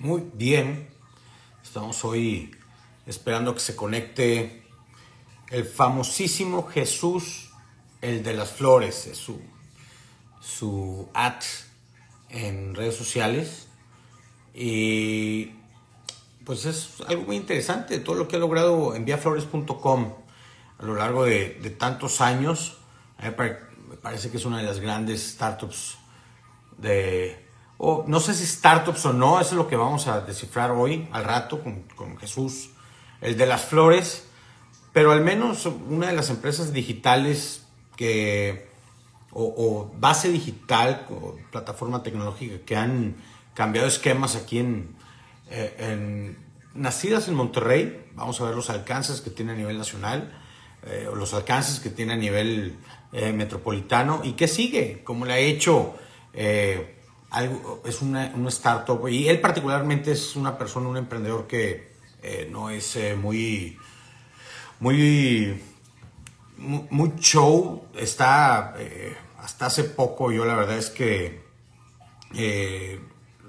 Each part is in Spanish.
Muy bien, estamos hoy esperando que se conecte el famosísimo Jesús, el de las flores, es su, su ad en redes sociales. Y pues es algo muy interesante, todo lo que ha logrado en viaflores.com a lo largo de, tantos años. me parece que es una de las grandes startups de... no sé si startups o no, eso es lo que vamos a descifrar hoy, al rato, con, Jesús, el de las flores. Pero al menos una de las empresas digitales que, o, base digital, o plataforma tecnológica que han cambiado esquemas aquí en, eh, nacidas en Monterrey, vamos a ver los alcances que tiene a nivel nacional, eh, los alcances que tiene a nivel eh, metropolitano, y qué sigue, cómo le ha hecho, es una, startup, y él particularmente es una persona, un emprendedor que no es muy muy, muy show. Está, eh, hasta hace poco yo la verdad es que eh,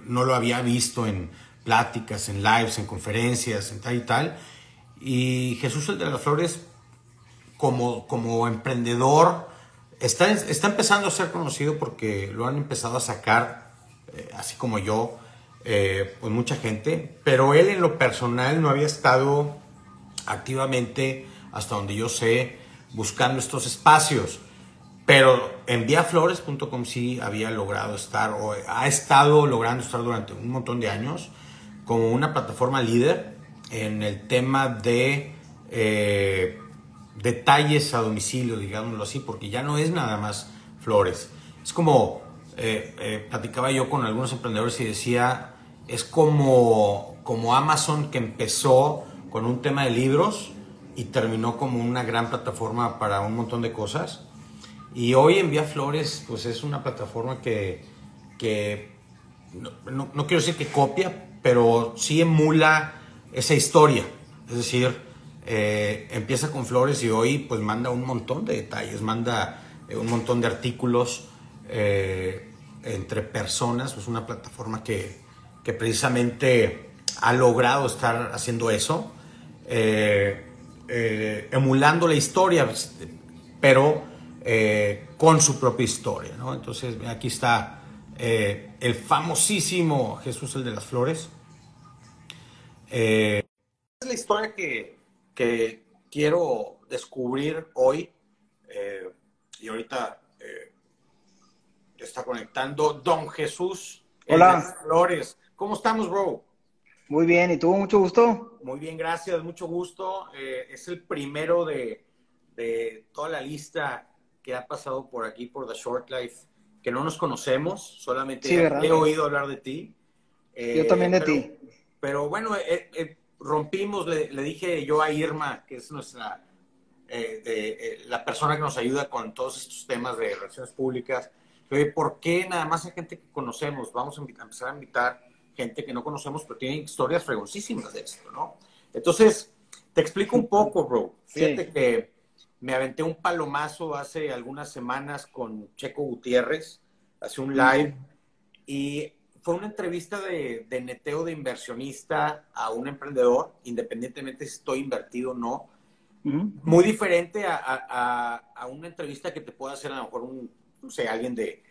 no lo había visto en pláticas, en lives, en conferencias, en tal y tal. Y Jesús el de las Flores, como, como emprendedor, está, está empezando a ser conocido porque lo han empezado a sacar, eh, así como yo, pues mucha gente, pero él en lo personal no había estado activamente, hasta donde yo sé, buscando estos espacios. Pero en viaflores.com sí había logrado estar, o ha estado logrando estar durante un montón de años, como una plataforma líder en el tema de eh, detalles a domicilio, digámoslo así, porque ya no es nada más flores. Es como, eh, eh, platicaba yo con algunos emprendedores y decía, es como, como Amazon que empezó con un tema de libros y terminó como una gran plataforma para un montón de cosas. Y hoy en Vía Flores, pues es una plataforma que, no, no, quiero decir que copia, pero sí emula esa historia. Es decir, eh, empieza con flores y hoy pues manda un montón de detalles, manda un montón de artículos eh, entre personas. Es una plataforma que, que precisamente ha logrado estar haciendo eso. Eh, eh, emulando la historia, pero con su propia historia. Entonces, aquí está el famosísimo Jesús el de las Flores. es la historia que, que quiero descubrir hoy. y ahorita está conectando Don Jesús. Hola. de Flores. ¿Cómo estamos, bro? Muy bien, ¿y tú? Mucho gusto. Muy bien, gracias, mucho gusto. Eh, es el primero de, toda la lista que ha pasado por aquí, por The Short Life, que no nos conocemos, solamente he oído hablar de ti. yo también de eh, ti. Pero bueno, eh, rompimos, le, dije yo a Irma, que es nuestra, la persona que nos ayuda con todos estos temas de relaciones públicas, ¿por qué nada más hay gente que conocemos? Vamos a empezar a invitar gente que no conocemos, pero tiene historias fregosísimas de esto, ¿no? Entonces, te explico un poco, bro. Fíjate que me aventé un palomazo hace algunas semanas con Checo Gutiérrez, hace un live, y fue una entrevista de, neteo de inversionista a un emprendedor, independientemente si estoy invertido o no. Muy diferente a, una entrevista que te pueda hacer a lo mejor un, no sé, alguien de,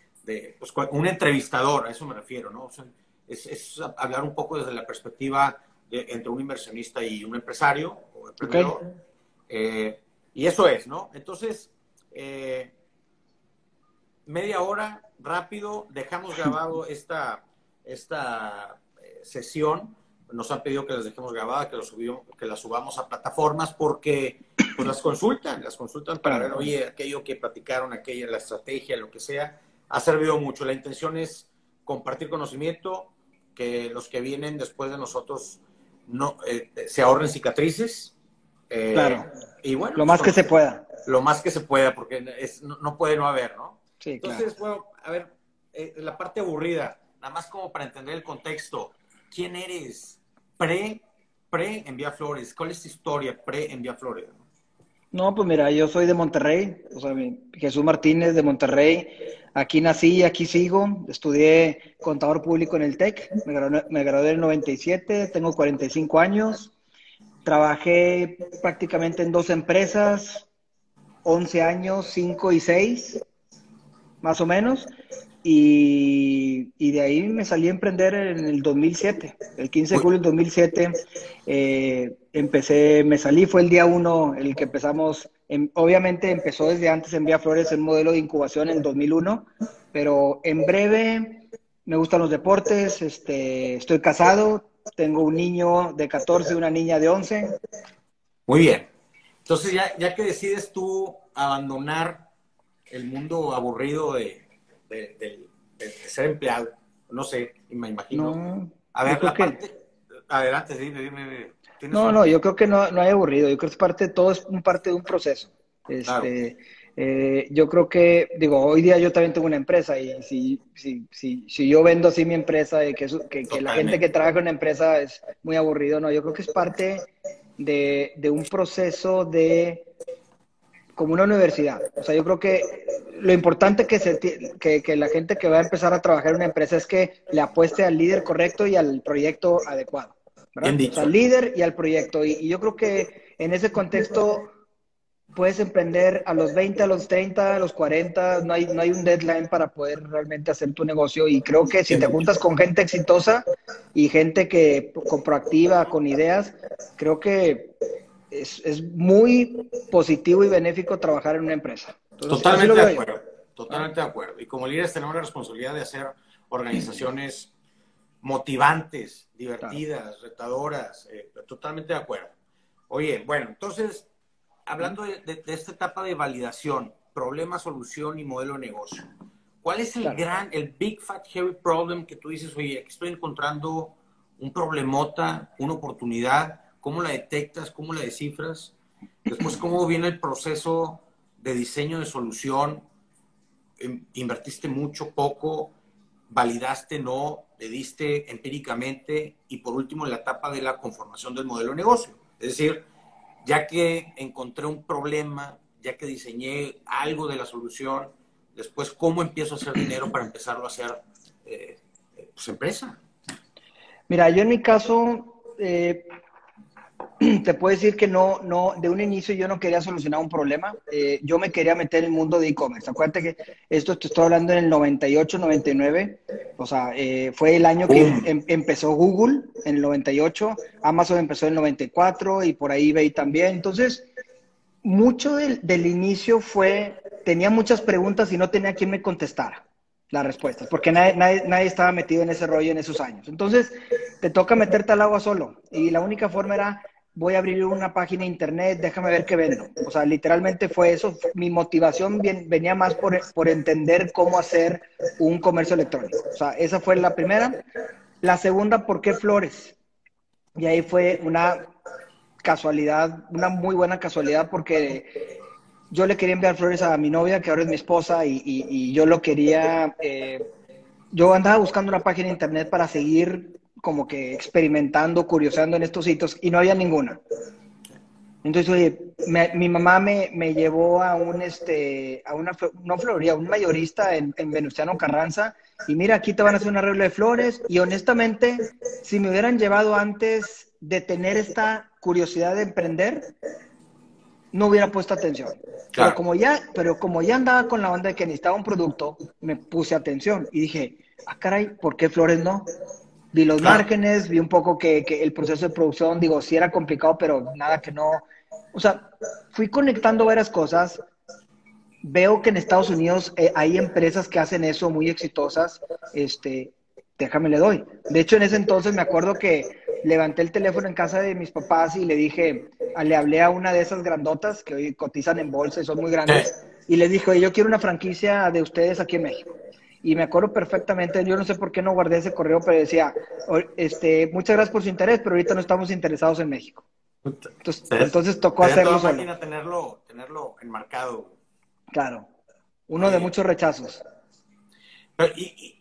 pues, un entrevistador, a eso me refiero, ¿no? O sea, es, hablar un poco desde la perspectiva de, entre un inversionista y un empresario o emprendedor. Eh, y eso es, ¿no? Entonces, eh, media hora, rápido, dejamos grabado esta, esta eh, sesión. Nos han pedido que las dejemos grabada, que, lo que la subamos a plataformas porque pues, las consultan, las consultan para ver, oye, aquello que platicaron, aquella, la estrategia, lo que sea, ha servido mucho. La intención es compartir conocimiento, que los que vienen después de nosotros no eh, se ahorren cicatrices. Eh, claro. Y bueno, lo más que se pueda. Lo más que se pueda, porque es, no, puede no haber, ¿no? Sí, Entonces, bueno, a ver, eh, la parte aburrida, nada más como para entender el contexto. ¿Quién eres? Pre, pre Envía Flores. ¿Cuál es tu historia pre Envía Flores? No, pues mira, yo soy de Monterrey, o sea, Jesús Martínez de Monterrey. Aquí nací, aquí sigo. Estudié contador público en el TEC, me gradué, me gradué en el 97, tengo 45 años. Trabajé prácticamente en dos empresas, 11 años, 5 y 6, más o menos. Y, de ahí me salí a emprender en el 2007, el 15 de julio del 2007. Eh, empecé, me salí, fue el día uno el que empezamos. obviamente empezó desde antes en Vía Flores el modelo de incubación en 2001, pero en breve me gustan los deportes, este, estoy casado, tengo un niño de 14 y una niña de 11. Muy bien. Entonces, ya, ya que decides tú abandonar el mundo aburrido de, de, ser empleado. No sé, me imagino. a ver, la parte... Adelante, dime, dime. No, no, yo creo que no, no hay aburrido. Yo creo que es parte, todo es un parte de un proceso. Este, eh, yo creo que, digo, hoy día yo también tengo una empresa y si, si, si, si yo vendo así mi empresa y que, que, que, la gente que trabaja en una empresa es muy aburrido, no, yo creo que es parte de, de un proceso de como una universidad. O sea, yo creo que lo importante que, se, que, que, la gente que va a empezar a trabajar en una empresa es que le apueste al líder correcto y al proyecto adecuado. al líder y al proyecto. Y, yo creo que en ese contexto puedes emprender a los 20, a los 30, a los 40. No hay, no hay un deadline para poder realmente hacer tu negocio. Y creo que si te juntas con gente exitosa y gente que con proactiva, con ideas, creo que es, es, muy positivo y benéfico trabajar en una empresa. totalmente de acuerdo, totalmente de acuerdo. Y como líderes tenemos la responsabilidad de hacer organizaciones motivantes, divertidas, retadoras, eh, totalmente de acuerdo. Oye, bueno, entonces, hablando de, de, esta etapa de validación, problema, solución y modelo de negocio, ¿cuál es el gran, el big fat heavy problem que tú dices, oye, aquí estoy encontrando un problemota, una oportunidad, ¿Cómo la detectas? ¿Cómo la descifras? Después, ¿cómo viene el proceso de diseño de solución? Em, ¿Invertiste mucho, poco? ¿Validaste, no? ¿Le diste empíricamente? Y por último, la etapa de la conformación del modelo de negocio. Es decir, ya que encontré un problema, ya que diseñé algo de la solución, después, ¿cómo empiezo a hacer dinero para empezarlo a hacer eh, pues, empresa? Mira, yo en mi caso, eh, te puedo decir que no, no, de un inicio yo no quería solucionar un problema. Eh, yo me quería meter en el mundo de e-commerce. Acuérdate que esto te estoy hablando en el 98, 99. O sea, eh, fue el año que em, empezó Google, en el 98. Amazon empezó en el 94 y por ahí eBay también. Entonces, mucho del, del inicio fue, tenía muchas preguntas y no tenía quien me contestara las respuestas, porque nadie, nadie, nadie, estaba metido en ese rollo en esos años. Entonces, te toca meterte al agua solo. Y la única forma era voy a abrir una página de internet, déjame ver qué vendo. O sea, literalmente fue eso. Mi motivación venía más por, por entender cómo hacer un comercio electrónico. O sea, esa fue la primera. La segunda, ¿por qué flores? Y ahí fue una casualidad, una muy buena casualidad, porque yo le quería enviar flores a mi novia, que ahora es mi esposa, y, y, yo lo quería. Eh, yo andaba buscando una página de internet para seguir como que experimentando, curiosando en estos sitios y no había ninguna. Entonces, oye, mi mamá me, me, llevó a un, este, a una, no floría, un mayorista en, en, Venustiano Carranza y mira, aquí te van a hacer un arreglo de flores y honestamente, si me hubieran llevado antes de tener esta curiosidad de emprender, no hubiera puesto atención. Pero, como ya, pero como ya andaba con la onda de que necesitaba un producto, me puse atención y dije, ah, caray, ¿por qué flores no? Vi los márgenes, vi un poco que, el proceso de producción, digo, sí era complicado, pero nada que no. O sea, fui conectando varias cosas. Veo que en Estados Unidos eh, hay empresas que hacen eso muy exitosas. Este, déjame le doy. De hecho, en ese entonces me acuerdo que levanté el teléfono en casa de mis papás y le dije, le hablé a una de esas grandotas que hoy cotizan en bolsa y son muy grandes. Y le dije, yo quiero una franquicia de ustedes aquí en México. Y me acuerdo perfectamente, yo no sé por qué no guardé ese correo, pero decía, este, muchas gracias por su interés, pero ahorita no estamos interesados en México. Entonces, entonces tocó hacerlo solo. tenerlo, tenerlo enmarcado. Claro, uno de muchos rechazos. y,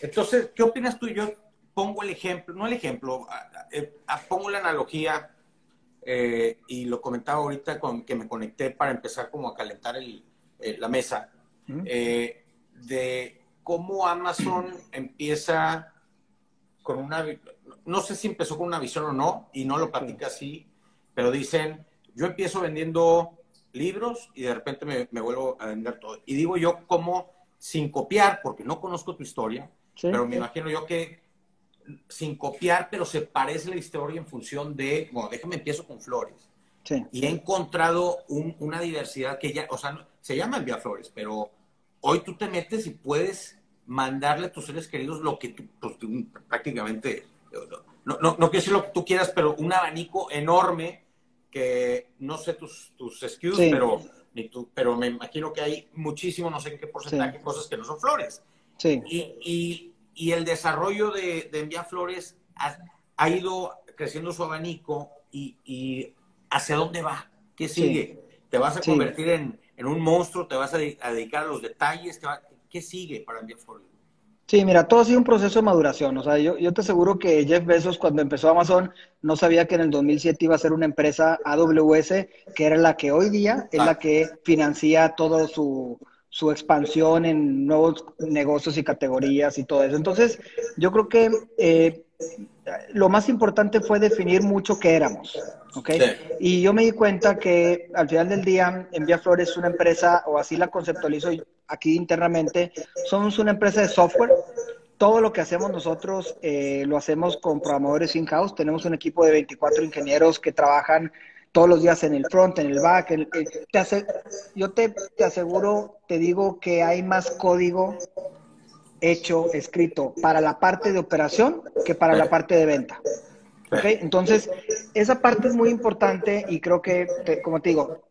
entonces, ¿qué opinas tú? Yo pongo el ejemplo, no el ejemplo, eh, pongo la analogía eh, y lo comentaba ahorita con que me conecté para empezar como a calentar el, eh, la mesa, de cómo Amazon empieza con una, no sé si empezó con una visión o no, y no lo platica así, pero dicen, yo empiezo vendiendo libros y de repente me, me vuelvo a vender todo. Y digo yo, como sin copiar, porque no conozco tu historia, pero me imagino yo que sin copiar, pero se parece la historia en función de, bueno, déjame empiezo con flores. Y he encontrado una diversidad que ya, o sea, se llama envía flores, pero hoy tú te metes y puedes mandarle a tus seres queridos lo que tú, pues, prácticamente, no, no, no, quiero decir lo que tú quieras, pero un abanico enorme que no sé tus, tus skills, pero, ni tú, pero me imagino que hay muchísimo, no sé en qué porcentaje, cosas que no son flores. Sí. Y, y, el desarrollo de, de Envía Flores ha, ido creciendo su abanico y, y, ¿hacia dónde va? ¿Qué sigue? ¿Te vas a convertir en, en, un monstruo? ¿Te vas a, dedicar a los detalles? ¿Qué sigue para Envía Flores? Sí, mira, todo ha sido un proceso de maduración. O sea, yo, yo, te aseguro que Jeff Bezos, cuando empezó Amazon, no sabía que en el 2007 iba a ser una empresa AWS, que era la que hoy día es la que financia todo su, su expansión en nuevos negocios y categorías y todo eso. Entonces, yo creo que eh, lo más importante fue definir mucho qué éramos, ¿ok? Y yo me di cuenta que al final del día, Envía Flores es una empresa, o así la conceptualizo aquí internamente, somos una empresa de software. Todo lo que hacemos nosotros eh, lo hacemos con programadores in-house. Tenemos un equipo de 24 ingenieros que trabajan todos los días en el front, en el back. te yo te, te, aseguro, te digo que hay más código hecho, escrito para la parte de operación que para la parte de venta. ¿Okay? Entonces, esa parte es muy importante y creo que, como te digo,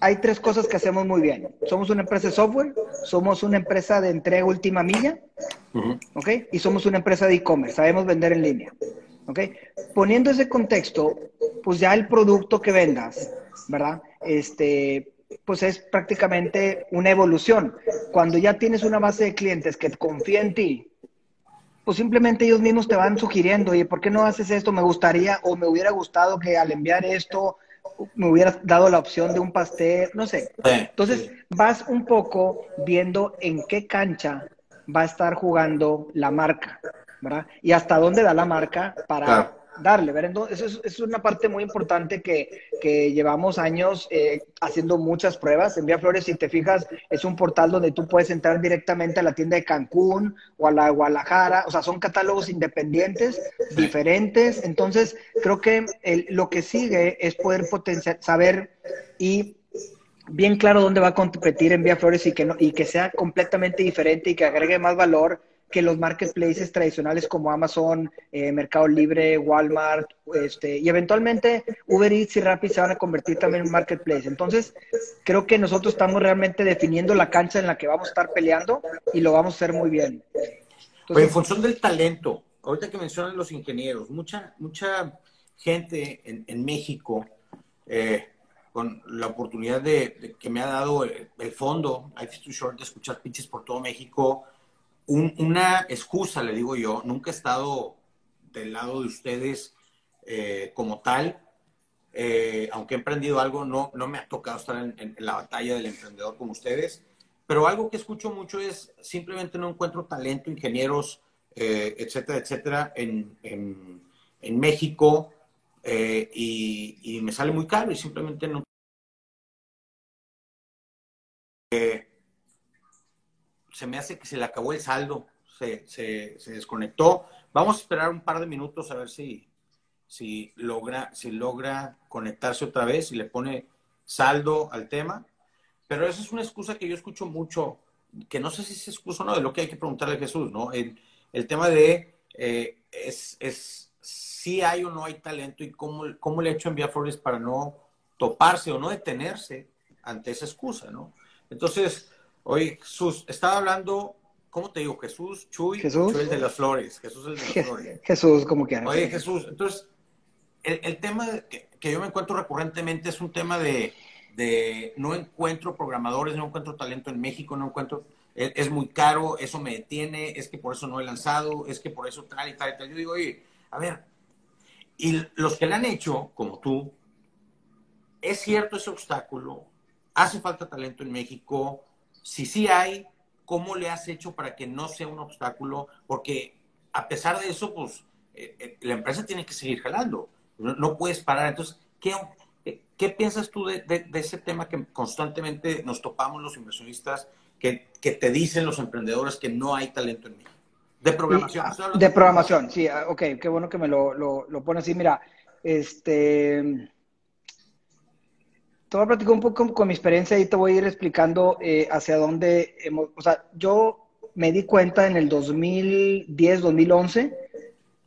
hay tres cosas que hacemos muy bien. Somos una empresa de software, somos una empresa de entrega última milla, ¿ok? Y somos una empresa de e-commerce, sabemos vender en línea, ¿ok? Poniendo ese contexto, pues ya el producto que vendas, ¿verdad? Este, pues es prácticamente una evolución. Cuando ya tienes una base de clientes que confía en ti, pues simplemente ellos mismos te van sugiriendo, oye, ¿por qué no haces esto? Me gustaría o me hubiera gustado que al enviar esto me hubieras dado la opción de un pastel, no sé. Entonces vas un poco viendo en qué cancha va a estar jugando la marca, ¿verdad? Y hasta dónde da la marca para darle, ¿verdad? Entonces, eso es, una parte muy importante que, que llevamos años eh, haciendo muchas pruebas. Envía Flores, si te fijas, es un portal donde tú puedes entrar directamente a la tienda de Cancún o a la Guadalajara, o sea, son catálogos independientes, diferentes. Entonces, creo que lo que sigue es poder potenciar, saber y bien claro dónde va a competir Envía Flores y que, no, y que sea completamente diferente y que agregue más valor que los marketplaces tradicionales como Amazon, eh, Mercado Libre, Walmart, este, y eventualmente Uber Eats y Rappi se van a convertir también en marketplace. Entonces, creo que nosotros estamos realmente definiendo la cancha en la que vamos a estar peleando y lo vamos a hacer muy bien. en función del talento, ahorita que mencionan los ingenieros, mucha, mucha gente en, México, eh, con la oportunidad de, que me ha dado el, fondo, Life is Short, de escuchar pitches por todo México, una excusa, le digo yo, nunca he estado del lado de ustedes eh, como tal, eh, aunque he emprendido algo, no, no me ha tocado estar en, la batalla del emprendedor como ustedes, pero algo que escucho mucho es simplemente no encuentro talento, ingenieros, eh, etcétera, etcétera, en, en, México y, me sale muy caro y simplemente no se me hace que se le acabó el saldo, se, desconectó. Vamos a esperar un par de minutos a ver si, si, logra, si logra conectarse otra vez y le pone saldo al tema. Pero esa es una excusa que yo escucho mucho, que no sé si es excusa o no, de lo que hay que preguntarle a Jesús, ¿no? El, tema de eh, es, es si hay o no hay talento y cómo, cómo le he hecho enviar flores para no toparse o no detenerse ante esa excusa, ¿no? Entonces, Oye, Jesús, estaba hablando ¿cómo te digo? Jesús, Chuy, Jesús. Chuy el de las flores. Jesús el de las flores. Jesús, como quieras. Oye, Jesús, entonces, el, el tema que, que, yo me encuentro recurrentemente es un tema de, de, no encuentro programadores, no encuentro talento en México, no encuentro, es, es, muy caro, eso me detiene, es que por eso no he lanzado, es que por eso tal y tal y tal. Yo digo, oye, a ver, y los que lo han hecho, como tú, ¿es cierto ese obstáculo? ¿Hace falta talento en México? Si sí hay, ¿cómo le has hecho para que no sea un obstáculo? Porque a pesar de eso, pues eh, eh, la empresa tiene que seguir jalando. No, no puedes parar. Entonces, ¿qué, qué piensas tú de, de, de, ese tema que constantemente nos topamos los inversionistas, que, que, te dicen los emprendedores que no hay talento en México? De programación. De, programación, sí. Ah, ok, qué bueno que me lo, lo, lo pone así. Mira, este te voy a platicar un poco con mi experiencia y te voy a ir explicando eh, hacia dónde hemos, o sea, yo me di cuenta en el 2010, 2011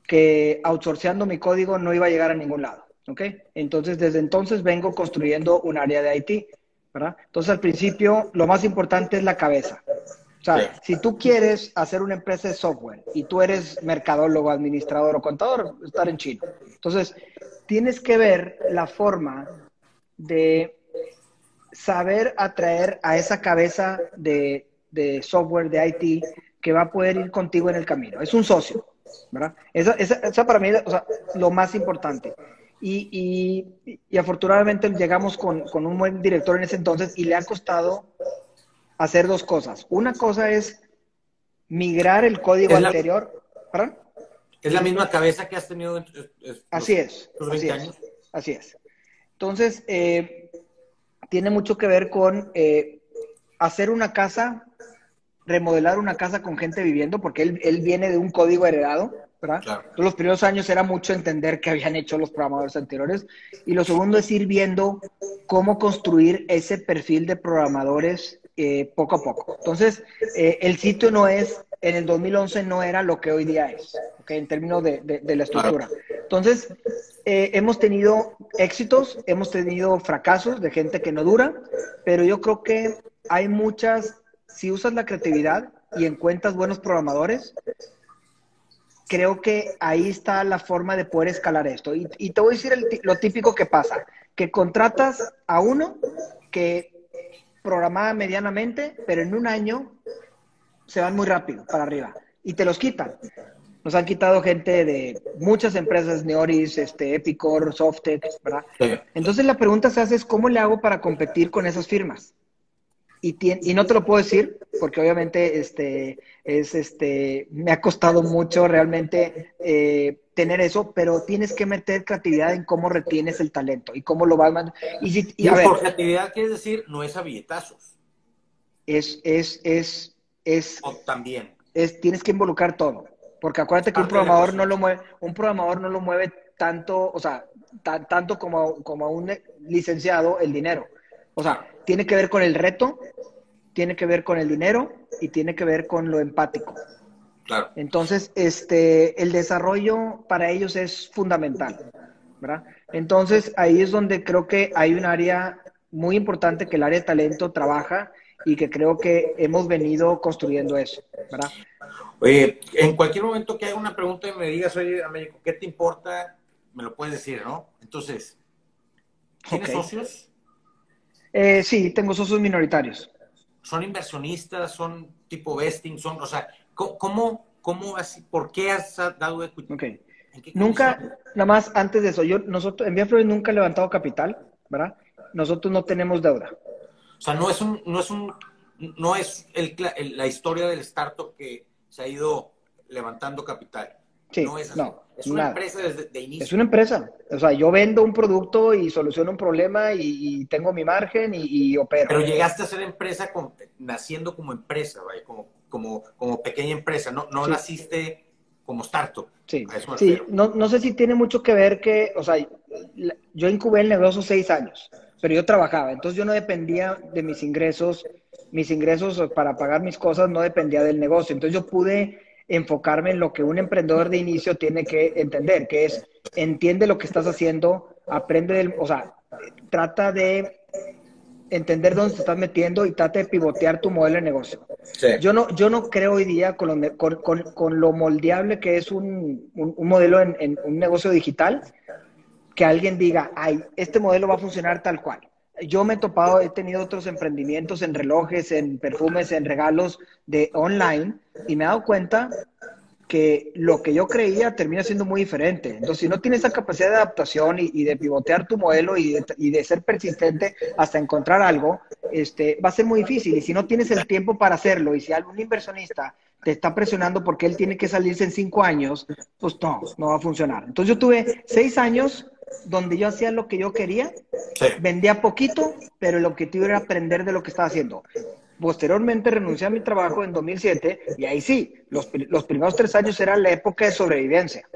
que outsourceando mi código no iba a llegar a ningún lado, ¿ok? Entonces, desde entonces vengo construyendo un área de IT, ¿verdad? Entonces, al principio, lo más importante es la cabeza. O sea, si tú quieres hacer una empresa de software y tú eres mercadólogo, administrador o contador, estar en chino. Entonces, tienes que ver la forma de saber atraer a esa cabeza de, de, software, de IT, que va a poder ir contigo en el camino. Es un socio, ¿verdad? Esa, esa, esa para mí es o sea, lo más importante. Y, y, y afortunadamente llegamos con, con, un buen director en ese entonces y le ha costado hacer dos cosas. Una cosa es migrar el código es anterior. La, ¿Perdón? Es la misma cabeza que has tenido. Es, es, así es. Los 20 así años. Es, así es. Entonces, eh, tiene mucho que ver con eh, hacer una casa, remodelar una casa con gente viviendo, porque él, él viene de un código heredado, ¿verdad? Claro. Entonces, los primeros años era mucho entender qué habían hecho los programadores anteriores, y lo segundo es ir viendo cómo construir ese perfil de programadores eh, poco a poco. Entonces, eh, el sitio no es, en el 2011 no era lo que hoy día es, ¿okay? en términos de, de, de la estructura. Entonces, eh, hemos tenido éxitos, hemos tenido fracasos de gente que no dura, pero yo creo que hay muchas, si usas la creatividad y encuentras buenos programadores, creo que ahí está la forma de poder escalar esto. Y, te voy a decir lo típico que pasa, que contratas a uno que programaba medianamente, pero en un año se van muy rápido para arriba y te los quitan. Nos han quitado gente de muchas empresas, Neoris, este, Epicor, Softex, ¿verdad? Sí. Entonces la pregunta se hace es, ¿cómo le hago para competir con esas firmas? Y, y, no te lo puedo decir porque obviamente este es este me ha costado mucho realmente eh, tener eso pero tienes que meter creatividad en cómo retienes el talento y cómo lo vas y, si, y, y a ver, por creatividad quieres decir no es a billetazos es es es es o también es tienes que involucrar todo porque acuérdate que un programador no lo mueve un programador no lo mueve tanto o sea tanto como como a un licenciado el dinero o sea, tiene que ver con el reto, tiene que ver con el dinero y tiene que ver con lo empático. Claro. Entonces, este, el desarrollo para ellos es fundamental, ¿verdad? Entonces, ahí es donde creo que hay un área muy importante que el área de talento trabaja y que creo que hemos venido construyendo eso, ¿verdad? Oye, en cualquier momento que haya una pregunta y me digas, oye, Américo, ¿qué te importa? Me lo puedes decir, ¿no? Entonces, ¿tienes okay. socios? Eh, sí, tengo socios minoritarios. ¿Son inversionistas? ¿Son tipo vesting? Son, o sea, ¿cómo, cómo así, por qué has dado equity? Okay. Nunca, nada más antes de eso, yo, nosotros, en Flores nunca he levantado capital, ¿verdad? Nosotros no tenemos deuda. O sea, no es un, no es un, no es el, el, la historia del startup que se ha ido levantando capital. Sí, no es así. No, es una nada. empresa desde de inicio. Es una empresa. O sea, yo vendo un producto y soluciono un problema y, y tengo mi margen y, y, opero. Pero llegaste a ser empresa con, naciendo como empresa, ¿vale? como, como, como pequeña empresa. No, no sí. naciste como startup. Sí, sí. No, no, sé si tiene mucho que ver que, o sea, yo incubé el negocio seis años, pero yo trabajaba. Entonces yo no dependía de mis ingresos. Mis ingresos para pagar mis cosas no dependía del negocio. Entonces yo pude enfocarme en lo que un emprendedor de inicio tiene que entender, que es entiende lo que estás haciendo, aprende del, o sea, trata de entender dónde te estás metiendo y trata de pivotear tu modelo de negocio. Yo, no, yo no creo hoy día con lo, con, con, lo moldeable que es un, un, modelo en, en, un negocio digital, que alguien diga, ay, este modelo va a funcionar tal cual. Yo me he topado, he tenido otros emprendimientos en relojes, en perfumes, en regalos de online y me he dado cuenta que lo que yo creía termina siendo muy diferente. Entonces, si no tienes esa capacidad de adaptación y, de pivotear tu modelo y de, ser persistente hasta encontrar algo, este, va a ser muy difícil. Y si no tienes el tiempo para hacerlo y si algún inversionista te está presionando porque él tiene que salirse en cinco años, pues no, no va a funcionar. Entonces yo tuve seis años donde yo hacía lo que yo quería, vendía poquito, pero el objetivo era aprender de lo que estaba haciendo. Posteriormente renuncié a mi trabajo en 2007 y ahí sí, los, los primeros tres años era la época de sobrevivencia.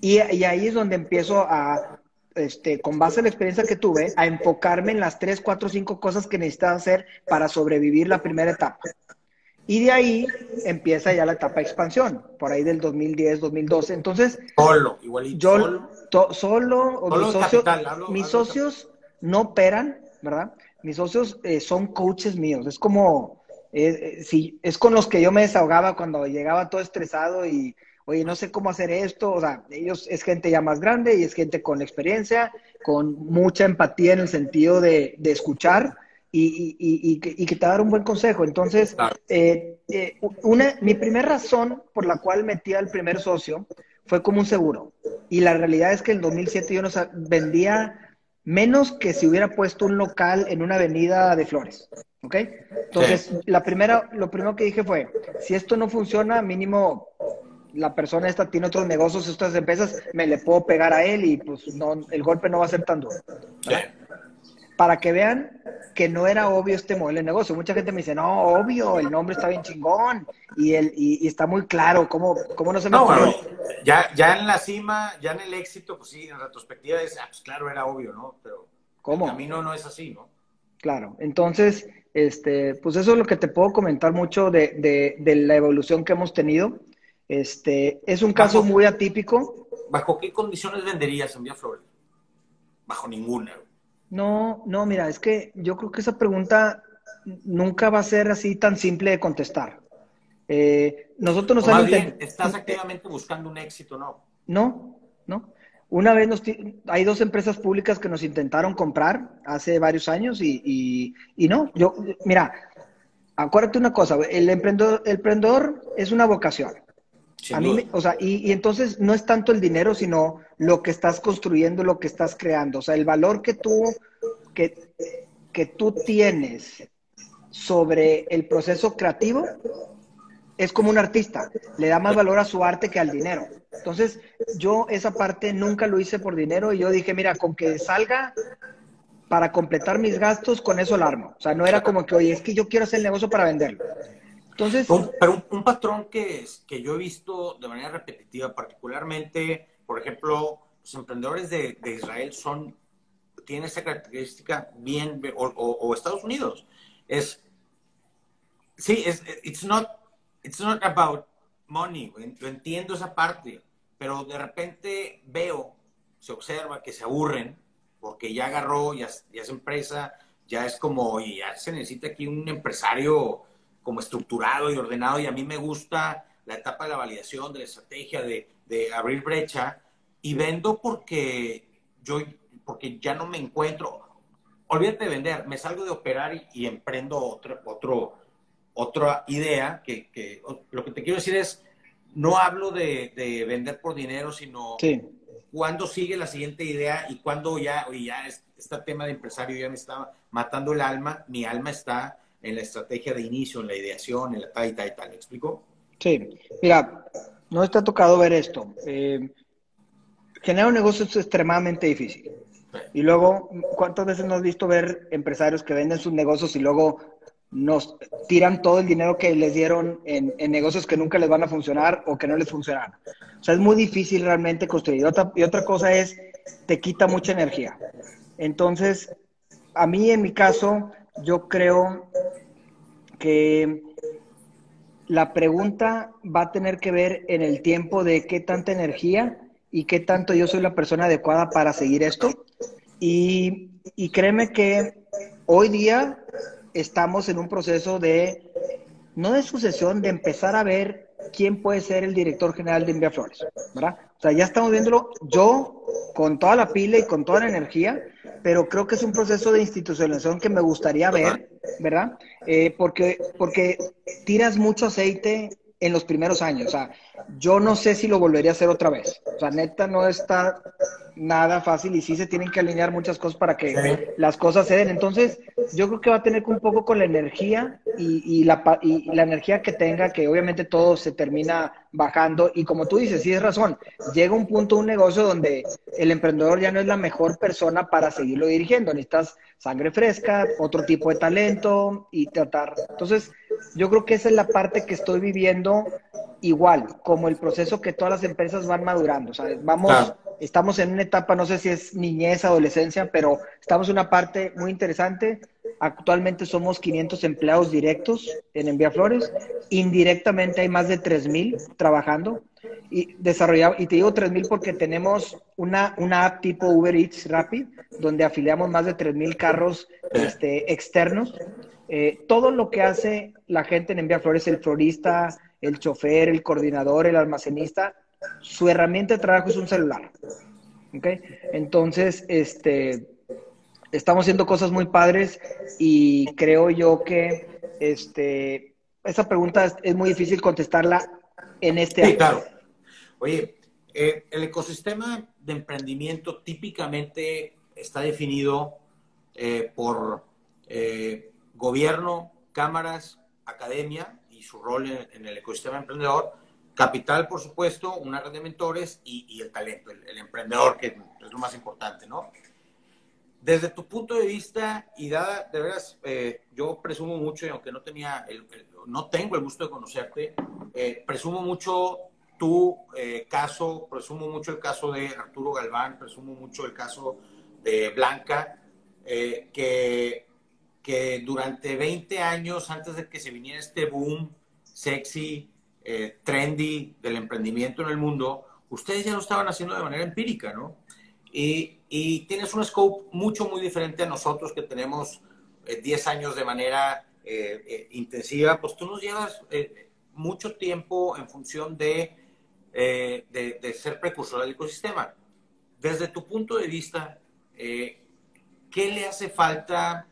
Y, y, ahí es donde empiezo a, este, con base en la experiencia que tuve, a enfocarme en las tres, cuatro, cinco cosas que necesitaba hacer para sobrevivir la primera etapa. Y de ahí empieza ya la etapa de expansión, por ahí del 2010, 2012. Entonces, solo, igualito. Yo, solo, mis, socios, mis socios no operan, ¿verdad? mis socios eh, son coaches míos. Es como, eh, sí, es con los que yo me desahogaba cuando llegaba todo estresado y, oye, no sé cómo hacer esto. O sea, ellos es gente ya más grande y es gente con experiencia, con mucha empatía en el sentido de, de escuchar y, y, y, que, y, que, te dar un buen consejo. Entonces, eh, una, mi primera razón por la cual metí al primer socio fue como un seguro. Y la realidad es que en 2007 yo no vendía menos que si hubiera puesto un local en una avenida de flores. ¿Ok? Entonces, la primera, lo primero que dije fue, si esto no funciona, mínimo la persona esta tiene otros negocios, estas empresas, me le puedo pegar a él y pues no, el golpe no va a ser tan duro para que vean que no era obvio este modelo de negocio. Mucha gente me dice, no, obvio, el nombre está bien chingón y, el, y, está muy claro, ¿cómo, cómo no se me no, bueno, ya, ya en la cima, ya en el éxito, pues sí, en retrospectiva es, ah, pues claro, era obvio, ¿no? Pero ¿Cómo? el camino no es así, ¿no? Claro, entonces, este, pues eso es lo que te puedo comentar mucho de, de, de la evolución que hemos tenido. Este, es un caso muy atípico. ¿Bajo qué condiciones venderías en Vía Flores? Bajo ninguna. No, no, mira, es que yo creo que esa pregunta nunca va a ser así tan simple de contestar. Eh, nosotros nos bien, estás activamente buscando un éxito, ¿no? No, no. Una vez nos hay dos empresas públicas que nos intentaron comprar hace varios años y, y, no, yo, mira, acuérdate una cosa, el emprendedor, el emprendedor es una vocación. A mí, o sea, y, y, entonces no es tanto el dinero, sino lo que estás construyendo, lo que estás creando. O sea, el valor que tú, que, que tú tienes sobre el proceso creativo es como un artista, le da más valor a su arte que al dinero. Entonces, yo esa parte nunca lo hice por dinero y yo dije, mira, con que salga para completar mis gastos, con eso lo armo. O sea, no era como que, oye, es que yo quiero hacer el negocio para venderlo. Entonces... pero un, patrón que, que yo he visto de manera repetitiva, particularmente por ejemplo, los emprendedores de, Israel son, tienen esa característica bien, o, Estados Unidos. Es, sí, es, it's not, it's not about money, yo entiendo esa parte, pero de repente veo, se observa que se aburren porque ya agarró, ya, ya es empresa, ya es como, y ya se necesita aquí un empresario como estructurado y ordenado, y a mí me gusta la etapa de la validación, de la estrategia, de, de abrir brecha y vendo porque yo, porque ya no me encuentro. Olvídate de vender, me salgo de operar y, emprendo otro, otro, otra idea que, que, lo que te quiero decir es, no hablo de, de vender por dinero, sino sí. cuándo sigue la siguiente idea y cuándo ya, y ya este tema de empresario ya me está matando el alma, mi alma está en la estrategia de inicio, en la ideación, en la tal y tal y tal. ¿Me explico? Sí, mira, no está tocado ver esto. Eh, generar un negocio es extremadamente difícil. Y luego, ¿cuántas veces nos has visto ver empresarios que venden sus negocios y luego nos tiran todo el dinero que les dieron en, negocios que nunca les van a funcionar o que no les funcionan? O sea, es muy difícil realmente construir. Y otra, y otra cosa es, te quita mucha energía. Entonces, a mí en mi caso, yo creo que la pregunta va a tener que ver en el tiempo de qué tanta energía y qué tanto yo soy la persona adecuada para seguir esto. Y, créeme que hoy día estamos en un proceso de, no de sucesión, de empezar a ver quién puede ser el director general de Envía Flores, ¿verdad? O sea, ya estamos viéndolo yo con toda la pila y con toda la energía, pero creo que es un proceso de institucionalización que me gustaría ver, ¿verdad? Eh, porque, porque tiras mucho aceite en los primeros años. O sea, yo no sé si lo volvería a hacer otra vez. O sea, neta, no está nada fácil y sí se tienen que alinear muchas cosas para que las cosas se den. Entonces, yo creo que va a tener que un poco con la energía y, la, y la energía que tenga, que obviamente todo se termina bajando. Y como tú dices, sí es razón, llega un punto, un negocio donde el emprendedor ya no es la mejor persona para seguirlo dirigiendo. Necesitas sangre fresca, otro tipo de talento y tratar. Entonces, yo creo que esa es la parte que estoy viviendo igual, como el proceso que todas las empresas van madurando. O sea, estamos en una etapa, no sé si es niñez, adolescencia, pero estamos en una parte muy interesante. Actualmente somos 500 empleados directos en Envía Flores. Indirectamente hay más de 3.000 trabajando y desarrollado. Y te digo 3.000 porque tenemos una, una app tipo Uber Eats Rapid, donde afiliamos más de 3.000 carros este, externos. Eh, todo lo que hace la gente en Envía Flores, el florista, el chofer, el coordinador, el almacenista, su herramienta de trabajo es un celular. ¿Okay? Entonces, este, estamos haciendo cosas muy padres y creo yo que este, esa pregunta es, muy difícil contestarla en este sí, Claro. Oye, eh, el ecosistema de emprendimiento típicamente está definido eh, por eh, gobierno, cámaras, academia y su rol en, el ecosistema emprendedor, capital, por supuesto, una red de mentores y, el talento, el, emprendedor, que es lo más importante, ¿no? Desde tu punto de vista, y dada, de veras, yo presumo mucho, y aunque no tenía, no tengo el gusto de conocerte, presumo mucho tu eh, caso, presumo mucho el caso de Arturo Galván, presumo mucho el caso de Blanca, eh, que, que durante 20 años, antes de que se viniera este boom sexy, eh, trendy del emprendimiento en el mundo, ustedes ya lo estaban haciendo de manera empírica, ¿no? Y, tienes un scope mucho, muy diferente a nosotros que tenemos 10 años de manera intensiva, pues tú nos llevas mucho tiempo en función de eh, de, ser precursor del ecosistema. Desde tu punto de vista, eh, ¿qué le hace falta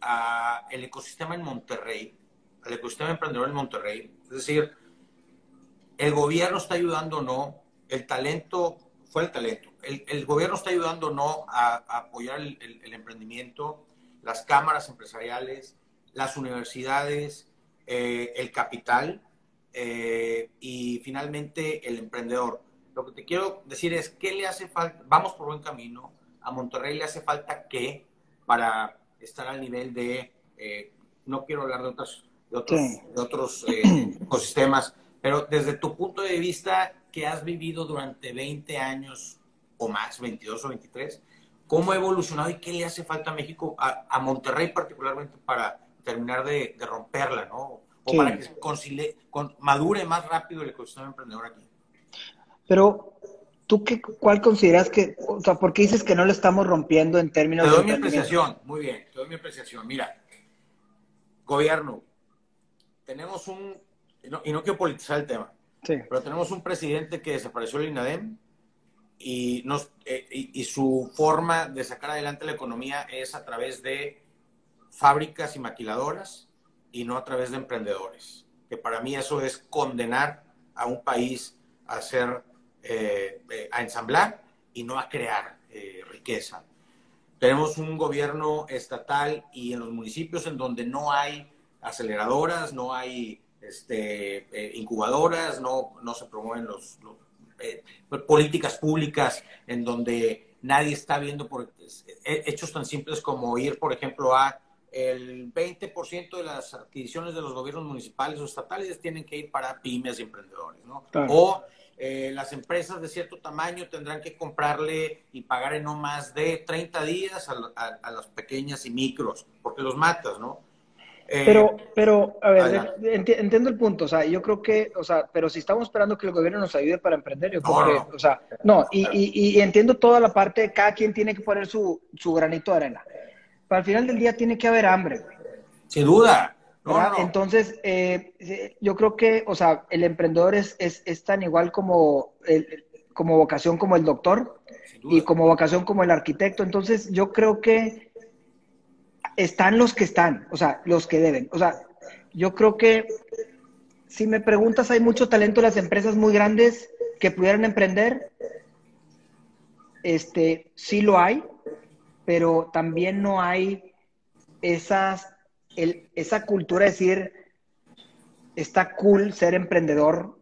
al ecosistema en Monterrey, al ecosistema emprendedor en Monterrey? Es decir, ¿el gobierno está ayudando o no? ¿El talento fue el talento? ¿El, gobierno está ayudando o no a, apoyar el, emprendimiento? ¿Las cámaras empresariales? ¿Las universidades? Eh, ¿El capital? Eh, y finalmente el emprendedor. Lo que te quiero decir es, ¿qué le hace falta? Vamos por buen camino. A Monterrey le hace falta qué para estar al nivel de, eh, no quiero hablar de, otros, de otros, de otros eh, ecosistemas, pero desde tu punto de vista que has vivido durante 20 años o más, 22 o 23, ¿cómo ha evolucionado y qué le hace falta a México, a, Monterrey particularmente, para terminar de, de romperla, ¿no? o para que con, madure más rápido el ecosistema emprendedor aquí. Pero, ¿tú qué, cuál consideras que, o sea, por qué dices que no lo estamos rompiendo en términos te doy mi apreciación, muy bien, te doy mi apreciación. Mira, gobierno, tenemos un, y no, quiero politizar el tema, pero tenemos un presidente que desapareció el INADEM y, nos, eh, y su forma de sacar adelante la economía es a través de fábricas y maquiladoras y no a través de emprendedores. Que para mí eso es condenar a un país a hacer, eh, eh, a ensamblar y no a crear eh, riqueza. Tenemos un gobierno estatal y en los municipios en donde no hay aceleradoras, no hay este, incubadoras, no, no se promueven los, políticas públicas en donde nadie está viendo por hechos tan simples como ir, por ejemplo, a el 20% de las adquisiciones de los gobiernos municipales o estatales tienen que ir para pymes y emprendedores, ¿no? O eh, las empresas de cierto tamaño tendrán que comprarle y pagar en no más de 30 días a, las pequeñas y micros, porque los matas, ¿no? Eh, pero, pero, a ver, entiendo el punto, o sea, yo creo que, o sea, pero si estamos esperando que el gobierno nos ayude para emprender, yo creo que, o sea, no, y, y, y, entiendo toda la parte, cada quien tiene que poner su, su granito de arena. para el final del día tiene que haber hambre. Sin duda. Entonces, eh, yo creo que, o sea, el emprendedor es, es, tan igual como, el, como vocación como el doctor y como vocación como el arquitecto. Entonces, yo creo que están los que están, o sea, los que deben. O sea, yo creo que si me preguntas, hay mucho talento en las empresas muy grandes que pudieran emprender. Este, sí lo hay, pero también no hay esas, esa cultura de decir, está cool ser emprendedor,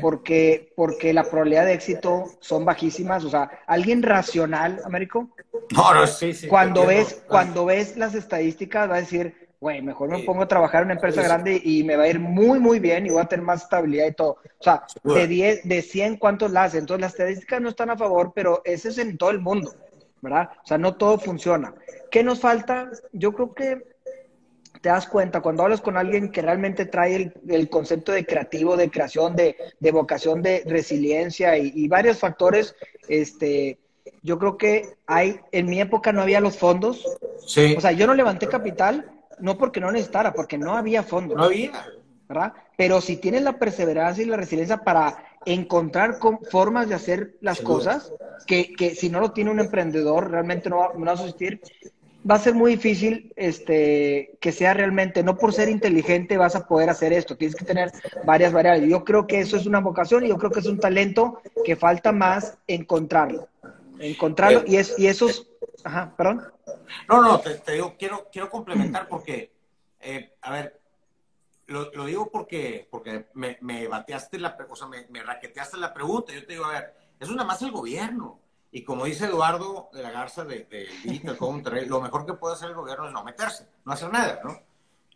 porque, porque la probabilidad de éxito son bajísimas. O sea, alguien racional, Américo, no, no, sí, sí, cuando, ves, cuando ves las estadísticas va a decir, güey, mejor me pongo a trabajar en una empresa grande y me va a ir muy, muy bien y voy a tener más estabilidad y todo. O sea, de, 10, de 100, ¿cuántos la hacen? Entonces, las estadísticas no están a favor, pero ese es en todo el mundo, ¿verdad? O sea, no todo funciona. ¿Qué nos falta? Yo creo que te das cuenta cuando hablas con alguien que realmente trae el, concepto de creativo, de creación, de, vocación, de resiliencia y, y, varios factores, este, yo creo que hay, en mi época no había los fondos. Sí. O sea, yo no levanté capital no porque no necesitara, porque no había fondos. No había. ¿verdad? Pero si tienes la perseverancia y la resiliencia para encontrar formas de hacer las cosas, que, que, si no lo tiene un emprendedor, realmente no va, no va, a existir, va a ser muy difícil este, que sea realmente, no por ser inteligente vas a poder hacer esto, tienes que tener varias variables. Yo creo que eso es una vocación y yo creo que es un talento que falta más encontrarlo. Encontrarlo eh, y, es, y esos... Ajá, perdón. No, no, te, digo, quiero, quiero complementar porque, eh, a ver, lo, digo porque, porque me, me bateaste la, o sea, me, me, raqueteaste la pregunta. Yo te digo, a ver, es una más el gobierno. Y como dice Eduardo de la Garza de, de Digital Monterrey, lo mejor que puede hacer el gobierno es no meterse, no hacer nada, ¿no?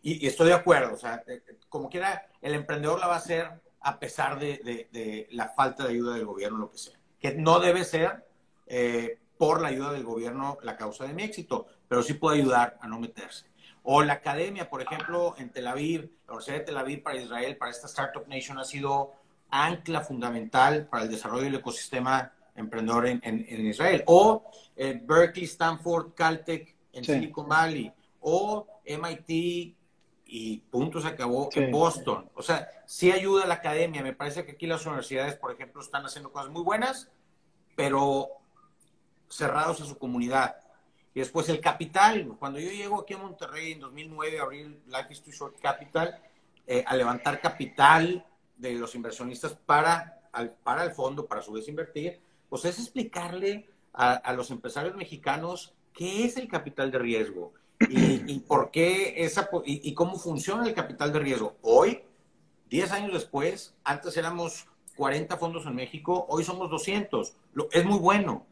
Y, estoy de acuerdo, o sea, eh, como quiera, el emprendedor la va a hacer a pesar de, de, la falta de ayuda del gobierno, lo que sea. Que no debe ser eh, por la ayuda del gobierno la causa de mi éxito, pero sí puede ayudar a no meterse. O la academia, por ejemplo, en Tel Aviv, la Universidad de Tel Aviv para Israel, para esta Startup Nation, ha sido ancla fundamental para el desarrollo del ecosistema emprendedor en, en, Israel. O eh, Berkeley, Stanford, Caltech en Silicon Valley. O MIT y punto se acabó en Boston. O sea, sí ayuda a la academia. Me parece que aquí las universidades, por ejemplo, están haciendo cosas muy buenas, pero cerrados a su comunidad. Y después el capital. Cuando yo llego aquí a Monterrey en 2009, abrí Life is Too Short Capital, eh, a levantar capital de los inversionistas para, para el fondo, para a su vez invertir, pues es explicarle a, los empresarios mexicanos qué es el capital de riesgo y, por qué esa, y, y, cómo funciona el capital de riesgo. Hoy, 10 años después, antes éramos 40 fondos en México, hoy somos 200. es muy bueno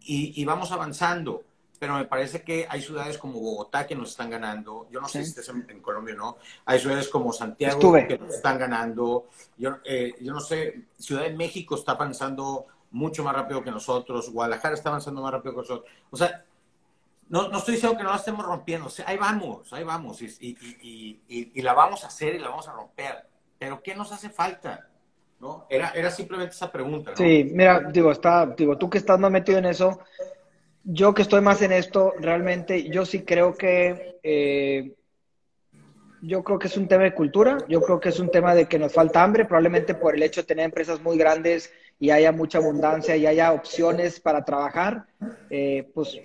y, vamos avanzando. Pero me parece que hay ciudades como Bogotá que nos están ganando. Yo no sé si estás en, Colombia o no. Hay ciudades como Santiago que nos están ganando. Yo, eh, yo no sé, Ciudad de México está avanzando mucho más rápido que nosotros. Guadalajara está avanzando más rápido que nosotros. O sea, no, no estoy diciendo que no la estemos rompiendo. O sea, ahí vamos, ahí vamos. Y, y, y, y, la vamos a hacer y la vamos a romper. Pero ¿qué nos hace falta? ¿no? Era, era simplemente esa pregunta. Sí, mira, digo, está, digo, tú que estás más metido en eso, yo que estoy más en esto, realmente, yo sí creo que, eh, yo creo que es un tema de cultura, yo creo que es un tema de que nos falta hambre, probablemente por el hecho de tener empresas muy grandes y haya mucha abundancia y haya opciones para trabajar, eh, pues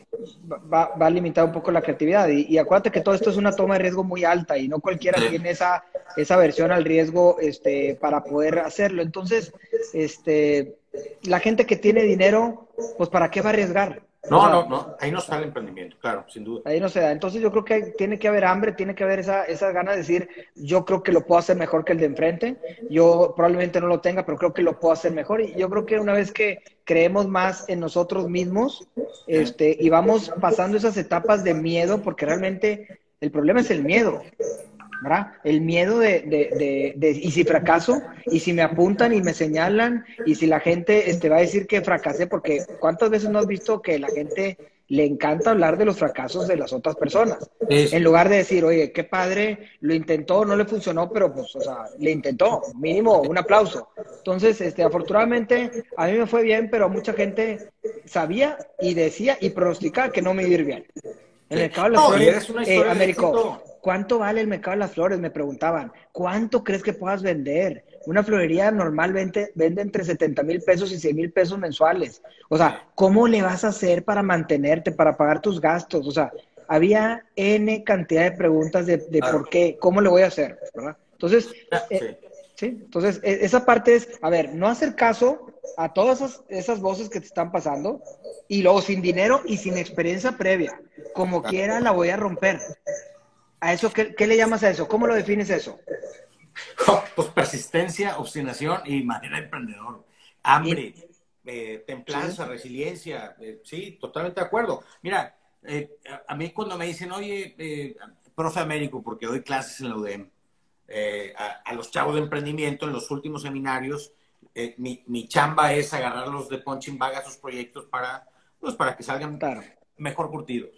va, a limitar un poco la creatividad. Y, acuérdate que todo esto es una toma de riesgo muy alta y no cualquiera tiene esa, esa versión al riesgo este, para poder hacerlo. Entonces, este, la gente que tiene dinero, pues ¿para qué va a arriesgar? No, no, no, ahí no está el emprendimiento, claro, sin duda. Ahí no se da. Entonces yo creo que tiene que haber hambre, tiene que haber esa, esa gana de decir, yo creo que lo puedo hacer mejor que el de enfrente, yo probablemente no lo tenga, pero creo que lo puedo hacer mejor. Y yo creo que una vez que creemos más en nosotros mismos este, y vamos pasando esas etapas de miedo, porque realmente el problema es el miedo. ¿Verdad? El miedo de, de, de, y si fracaso, y si me apuntan y me señalan, y si la gente este, va a decir que fracasé, porque ¿cuántas veces no has visto que la gente le encanta hablar de los fracasos de las otras personas? En lugar de decir, oye, qué padre, lo intentó, no le funcionó, pero pues, o sea, le intentó, mínimo un aplauso. Entonces, este, afortunadamente, a mí me fue bien, pero mucha gente sabía y decía y pronosticaba que no me iba a ir bien. El mercado de las flores, eh, Américo, ¿cuánto vale el mercado de las flores? Me preguntaban. ¿Cuánto crees que puedas vender? Una florería normalmente vende entre 70 mil pesos y 100 mil pesos mensuales. O sea, ¿cómo le vas a hacer para mantenerte, para pagar tus gastos? O sea, había N cantidad de preguntas de, por qué, cómo le voy a hacer, ¿verdad? Entonces, ah, eh, sí. Entonces, e, esa parte es, a ver, no hacer caso a todas esas, esas, voces que te están pasando y luego sin dinero y sin experiencia previa. Como quiera, la voy a romper. ¿A eso qué, qué le llamas a eso? ¿Cómo lo defines eso? pues persistencia, obstinación y manera emprendedor. Hambre, eh, templanza, resiliencia. Eh, sí, totalmente de acuerdo. Mira, eh, a mí cuando me dicen, oye, profe Américo, porque doy clases en la UDEM, a, los chavos de emprendimiento en los últimos seminarios, mi, mi, chamba es agarrarlos de punching bag a sus proyectos para, pues, para que salgan mejor curtidos.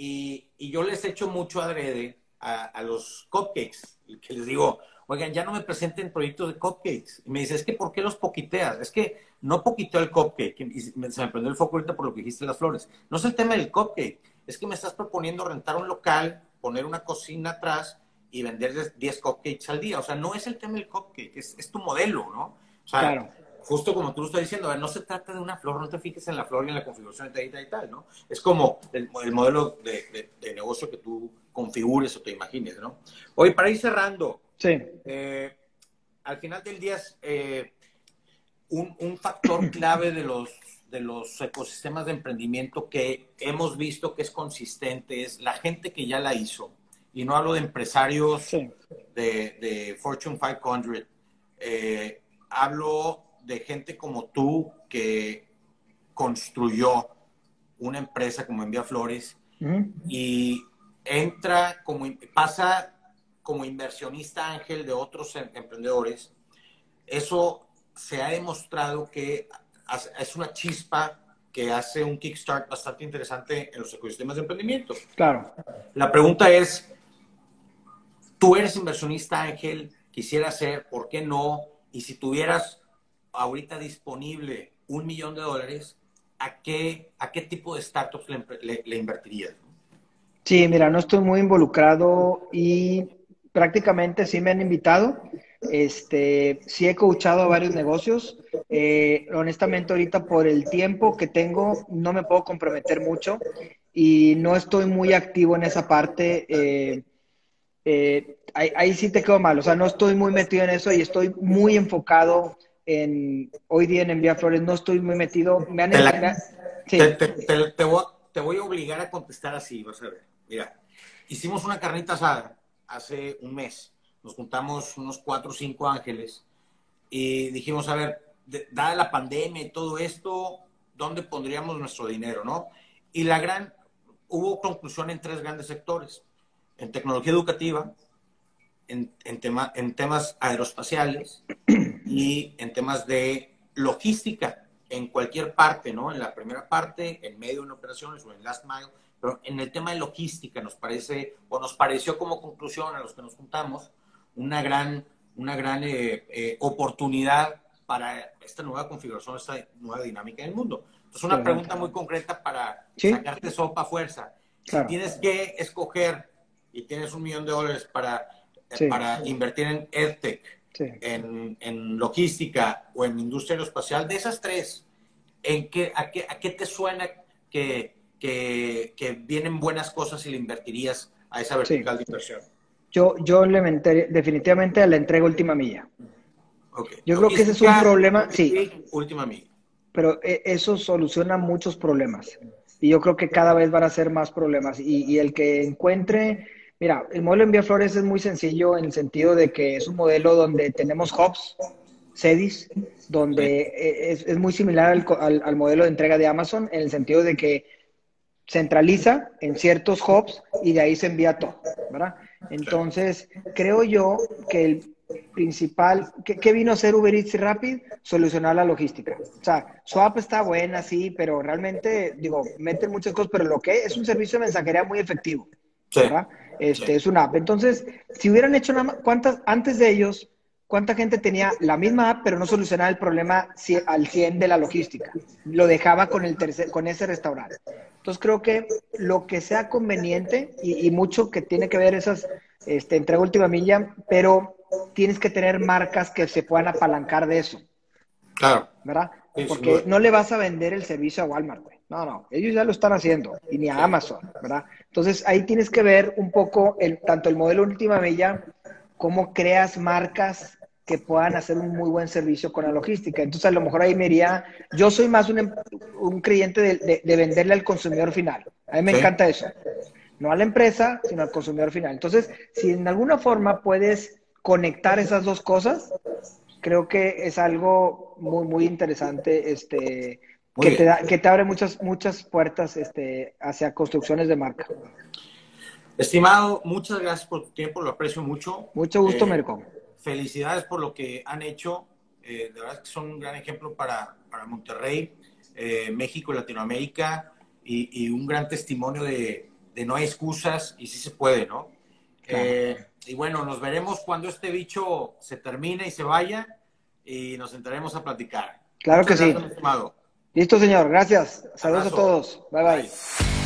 Y, y, yo les echo mucho adrede a, a los cupcakes que les digo, oigan, ya no me presenten proyectos de cupcakes. Y me dice, es que ¿por qué los poquiteas? Es que no poquiteo el cupcake. Y se me prendió el foco ahorita por lo que dijiste las flores. No es el tema del cupcake. Es que me estás proponiendo rentar un local, poner una cocina atrás y vender 10 cupcakes al día. O sea, no es el tema del cupcake, es, tu modelo, ¿no? O sea, claro. Justo como tú lo estás diciendo, no se trata de una flor, no te fijes en la flor y en la configuración y tal y tal, ¿no? Es como el, modelo de, de negocio que tú configures o te imagines, ¿no? Oye, para ir cerrando, sí. Eh, al final del día es eh, un, factor clave de los, de los ecosistemas de emprendimiento que hemos visto que es consistente es la gente que ya la hizo. Y no hablo de empresarios de, Fortune 500. Eh, hablo de gente como tú que construyó una empresa como Envía Flores y entra como, pasa como inversionista ángel de otros em, emprendedores, eso se ha demostrado que es una chispa que hace un kickstart bastante interesante en los ecosistemas de emprendimiento. Claro. La pregunta es, tú eres inversionista ángel, quisiera ser, ¿por qué no? Y si tuvieras ahorita disponible un millón de dólares, ¿a qué, a qué tipo de startups le, le invertirías? Sí, mira, no estoy muy involucrado y prácticamente sí me han invitado. Este, sí he coachado a varios negocios. Eh, honestamente, ahorita por el tiempo que tengo, no me puedo comprometer mucho y no estoy muy activo en esa parte. Eh, eh, ahí, sí te quedo mal. O sea, no estoy muy metido en eso y estoy muy enfocado en hoy día en Envía Flores. No estoy muy metido. Me han te, voy, te voy a obligar a contestar así, vas a ver. Mira, hicimos una carnita asada hace un mes. Nos juntamos unos cuatro o cinco ángeles y dijimos, a ver, dada la pandemia y todo esto, ¿dónde pondríamos nuestro dinero, no? Y la gran, hubo conclusión en tres grandes sectores. En tecnología educativa, en, en temas aeroespaciales y en temas de logística en cualquier parte, ¿no? En la primera parte, en medio de operaciones o en last mile pero en el tema de logística nos parece, o nos pareció como conclusión a los que nos juntamos, una gran, una gran eh, eh, oportunidad para esta nueva configuración, esta nueva dinámica del mundo. Entonces, una pregunta muy concreta para sacarte sopa fuerza. Si tienes que escoger y tienes un millón de dólares para, eh, para invertir en EdTech, en, en, logística o en industria aeroespacial, de esas tres, ¿en qué, a, qué, ¿a qué te suena que que, vienen buenas cosas y le invertirías a esa vertical de inversión? Yo, yo le definitivamente le entrego última milla. Yo creo que ese es un problema, sí. Última milla. Pero e, eso soluciona muchos problemas. Y yo creo que cada vez van a ser más problemas. Y, el que encuentre, mira, el modelo Envía Flores es muy sencillo en el sentido de que es un modelo donde tenemos hubs, CEDIS, donde e, es, es, muy similar al, al, modelo de entrega de Amazon, en el sentido de que centraliza en ciertos hubs y de ahí se envía todo, ¿verdad? Entonces, creo yo que el principal, ¿qué, vino a hacer Uber Eats y Rapid? Solucionar la logística. O sea, su app está buena, sí, pero realmente, digo, meten muchas cosas, pero lo que es un servicio de mensajería muy efectivo, ¿verdad? Este, Es una app. Entonces, si hubieran hecho nada más, ¿cuántas, antes de ellos, ¿cuánta gente tenía la misma app, pero no solucionaba el problema al 100 de la logística? Lo dejaba con, el tercer, con ese restaurante. Entonces creo que lo que sea conveniente y, mucho que tiene que ver esas este, entrega última milla, pero tienes que tener marcas que se puedan apalancar de eso. Claro. ¿Verdad? Porque no le vas a vender el servicio a Walmart, güey. No, no, ellos ya lo están haciendo, y ni a Amazon, ¿verdad? Entonces ahí tienes que ver un poco el, tanto el modelo última milla, cómo creas marcas que puedan hacer un muy buen servicio con la logística. Entonces a lo mejor ahí me iría, yo soy más un, un creyente de, de, venderle al consumidor final. A mí me encanta eso. No a la empresa, sino al consumidor final. Entonces, si en alguna forma puedes conectar esas dos cosas, creo que es algo muy, muy interesante este, que te, que te, abre muchas, muchas puertas este, hacia construcciones de marca. Estimado, muchas gracias por tu tiempo, lo aprecio mucho. Mucho gusto, eh, Merco. Felicidades por lo que han hecho. Eh, de verdad que son un gran ejemplo para, para Monterrey, eh, México Latinoamérica y, y, un gran testimonio de, de, no hay excusas y sí se puede, ¿no? y bueno, nos veremos cuando este bicho se termine y se vaya y nos entraremos a platicar. Claro que sí. Listo, señor. Gracias. Saludos a todos. bye. bye.